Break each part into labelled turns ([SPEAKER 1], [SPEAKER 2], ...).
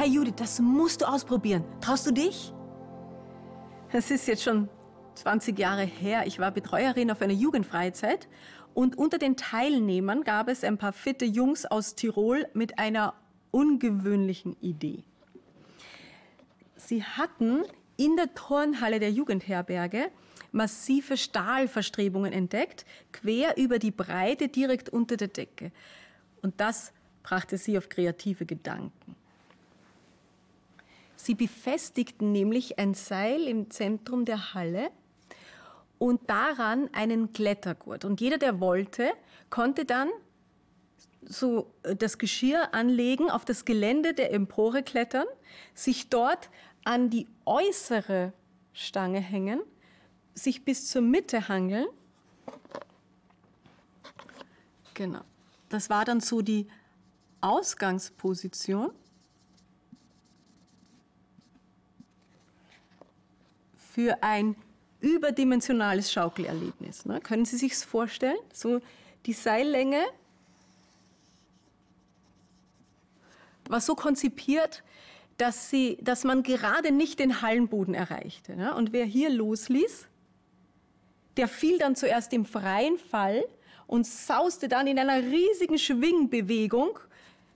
[SPEAKER 1] Hey Judith, das musst du ausprobieren. Traust du dich? Es ist jetzt schon 20 Jahre her. Ich war Betreuerin auf einer Jugendfreizeit und unter den Teilnehmern gab es ein paar fitte Jungs aus Tirol mit einer ungewöhnlichen Idee. Sie hatten in der Turnhalle der Jugendherberge massive Stahlverstrebungen entdeckt, quer über die Breite direkt unter der Decke. Und das brachte sie auf kreative Gedanken. Sie befestigten nämlich ein Seil im Zentrum der Halle und daran einen Klettergurt. Und jeder, der wollte, konnte dann so äh, das Geschirr anlegen, auf das Gelände der Empore klettern, sich dort an die äußere Stange hängen, sich bis zur Mitte hangeln. Genau. Das war dann so die Ausgangsposition. Für ein überdimensionales Schaukelerlebnis. Ne? Können Sie sich vorstellen? So die Seillänge war so konzipiert, dass, sie, dass man gerade nicht den Hallenboden erreichte. Ne? Und wer hier losließ, der fiel dann zuerst im freien Fall und sauste dann in einer riesigen Schwingbewegung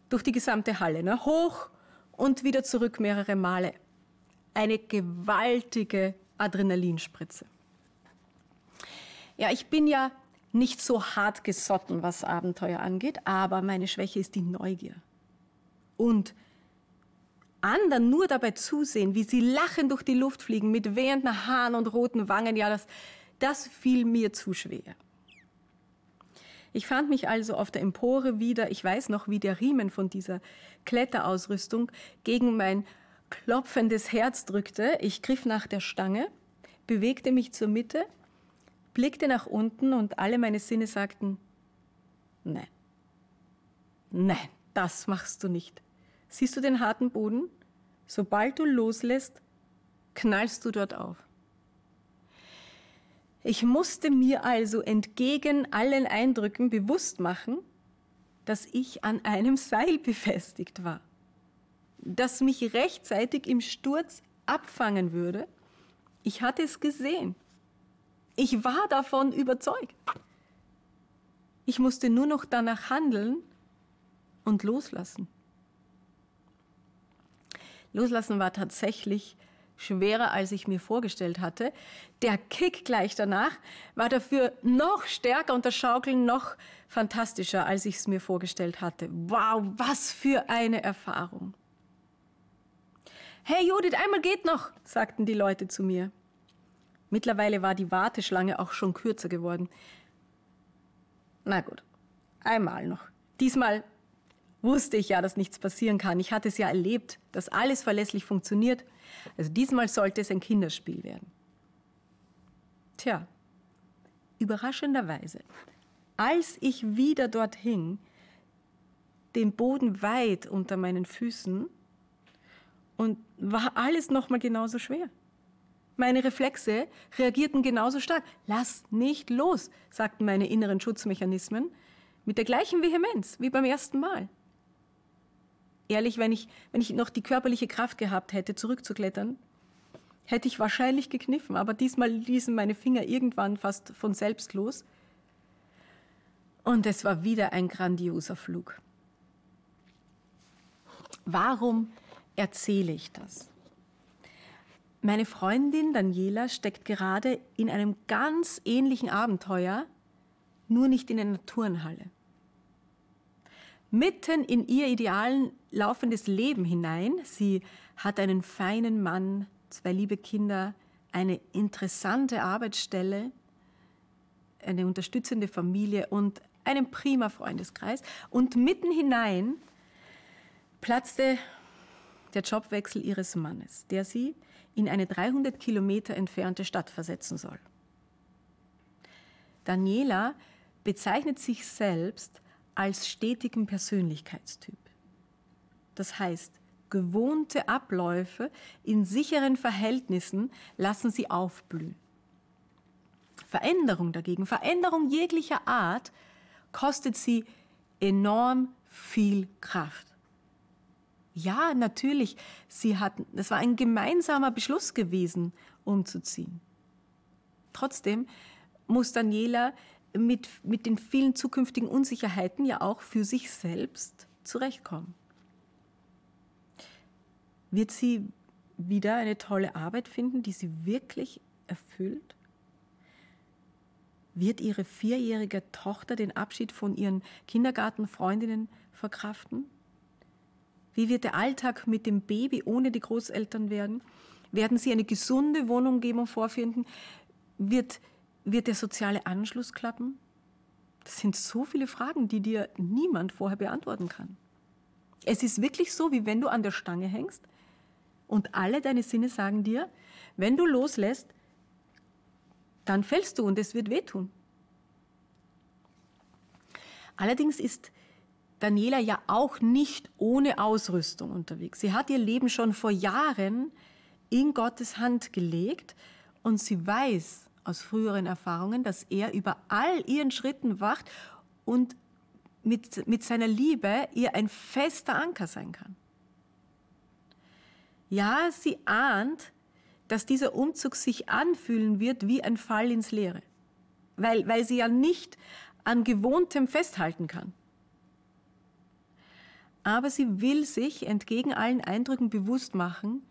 [SPEAKER 1] durch die gesamte Halle, ne? hoch und wieder zurück mehrere Male. Eine gewaltige Adrenalinspritze. Ja, ich bin ja nicht so hart gesotten, was Abenteuer angeht, aber meine Schwäche ist die Neugier. Und anderen nur dabei zusehen, wie sie lachend durch die Luft fliegen mit wehenden Haaren und roten Wangen, ja, das, das fiel mir zu schwer. Ich fand mich also auf der Empore wieder, ich weiß noch, wie der Riemen von dieser Kletterausrüstung gegen mein klopfendes Herz drückte. Ich griff nach der Stange, bewegte mich zur Mitte, blickte nach unten und alle meine Sinne sagten, nein, nein, das machst du nicht. Siehst du den harten Boden? Sobald du loslässt, knallst du dort auf. Ich musste mir also entgegen allen Eindrücken bewusst machen, dass ich an einem Seil befestigt war das mich rechtzeitig im Sturz abfangen würde. Ich hatte es gesehen. Ich war davon überzeugt. Ich musste nur noch danach handeln und loslassen. Loslassen war tatsächlich schwerer, als ich mir vorgestellt hatte. Der Kick gleich danach war dafür noch stärker und das Schaukeln noch fantastischer, als ich es mir vorgestellt hatte. Wow, was für eine Erfahrung. Hey Judith, einmal geht noch, sagten die Leute zu mir. Mittlerweile war die Warteschlange auch schon kürzer geworden. Na gut, einmal noch. Diesmal wusste ich ja, dass nichts passieren kann. Ich hatte es ja erlebt, dass alles verlässlich funktioniert. Also diesmal sollte es ein Kinderspiel werden. Tja, überraschenderweise, als ich wieder dort hing, den Boden weit unter meinen Füßen, und war alles nochmal genauso schwer. Meine Reflexe reagierten genauso stark. Lass nicht los, sagten meine inneren Schutzmechanismen mit der gleichen Vehemenz wie beim ersten Mal. Ehrlich, wenn ich, wenn ich noch die körperliche Kraft gehabt hätte, zurückzuklettern, hätte ich wahrscheinlich gekniffen, aber diesmal ließen meine Finger irgendwann fast von selbst los. Und es war wieder ein grandioser Flug. Warum erzähle ich das? Meine Freundin Daniela steckt gerade in einem ganz ähnlichen Abenteuer, nur nicht in einer Turnhalle. Mitten in ihr idealen laufendes Leben hinein. Sie hat einen feinen Mann, zwei liebe Kinder, eine interessante Arbeitsstelle, eine unterstützende Familie und einen prima Freundeskreis. Und mitten hinein platzte der Jobwechsel ihres Mannes, der sie in eine 300 Kilometer entfernte Stadt versetzen soll. Daniela bezeichnet sich selbst als stetigen Persönlichkeitstyp. Das heißt, gewohnte Abläufe in sicheren Verhältnissen lassen sie aufblühen. Veränderung dagegen, Veränderung jeglicher Art, kostet sie enorm viel Kraft. Ja, natürlich, sie hatten, es war ein gemeinsamer Beschluss gewesen, umzuziehen. Trotzdem muss Daniela mit, mit den vielen zukünftigen Unsicherheiten ja auch für sich selbst zurechtkommen. Wird sie wieder eine tolle Arbeit finden, die sie wirklich erfüllt? Wird ihre vierjährige Tochter den Abschied von ihren Kindergartenfreundinnen verkraften? Wie wird der Alltag mit dem Baby ohne die Großeltern werden? Werden sie eine gesunde Wohnumgebung vorfinden? Wird, wird der soziale Anschluss klappen? Das sind so viele Fragen, die dir niemand vorher beantworten kann. Es ist wirklich so, wie wenn du an der Stange hängst und alle deine Sinne sagen dir, wenn du loslässt, dann fällst du und es wird wehtun. Allerdings ist Daniela ja auch nicht ohne Ausrüstung unterwegs. Sie hat ihr Leben schon vor Jahren in Gottes Hand gelegt und sie weiß aus früheren Erfahrungen, dass er über all ihren Schritten wacht und mit, mit seiner Liebe ihr ein fester Anker sein kann. Ja, sie ahnt, dass dieser Umzug sich anfühlen wird wie ein Fall ins Leere, weil, weil sie ja nicht an Gewohntem festhalten kann. Aber sie will sich entgegen allen Eindrücken bewusst machen,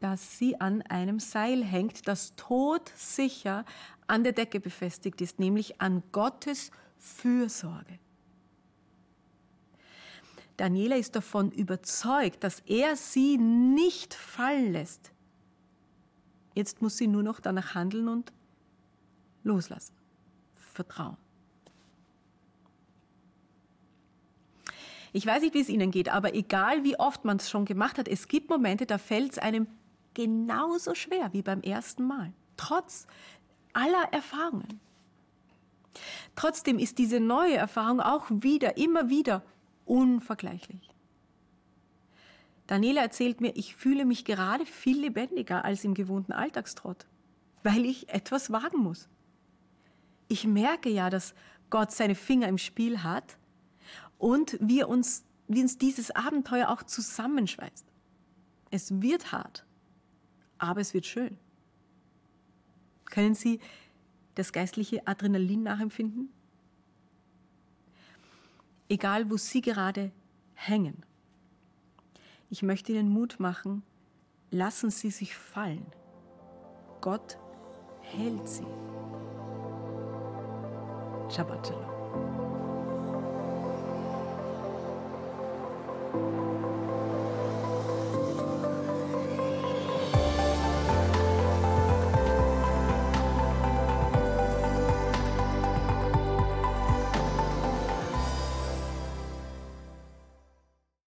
[SPEAKER 1] dass sie an einem Seil hängt, das todsicher an der Decke befestigt ist, nämlich an Gottes Fürsorge. Daniela ist davon überzeugt, dass er sie nicht fallen lässt. Jetzt muss sie nur noch danach handeln und loslassen. Vertrauen. Ich weiß nicht, wie es Ihnen geht, aber egal wie oft man es schon gemacht hat, es gibt Momente, da fällt es einem genauso schwer wie beim ersten Mal. Trotz aller Erfahrungen. Trotzdem ist diese neue Erfahrung auch wieder, immer wieder unvergleichlich. Daniela erzählt mir, ich fühle mich gerade viel lebendiger als im gewohnten Alltagstrott, weil ich etwas wagen muss. Ich merke ja, dass Gott seine Finger im Spiel hat und wir uns, wie uns dieses Abenteuer auch zusammenschweißt. Es wird hart, aber es wird schön. Können Sie das geistliche Adrenalin nachempfinden? Egal, wo Sie gerade hängen. Ich möchte Ihnen Mut machen, lassen Sie sich fallen. Gott hält Sie. Shabbat Shalom. Thank you.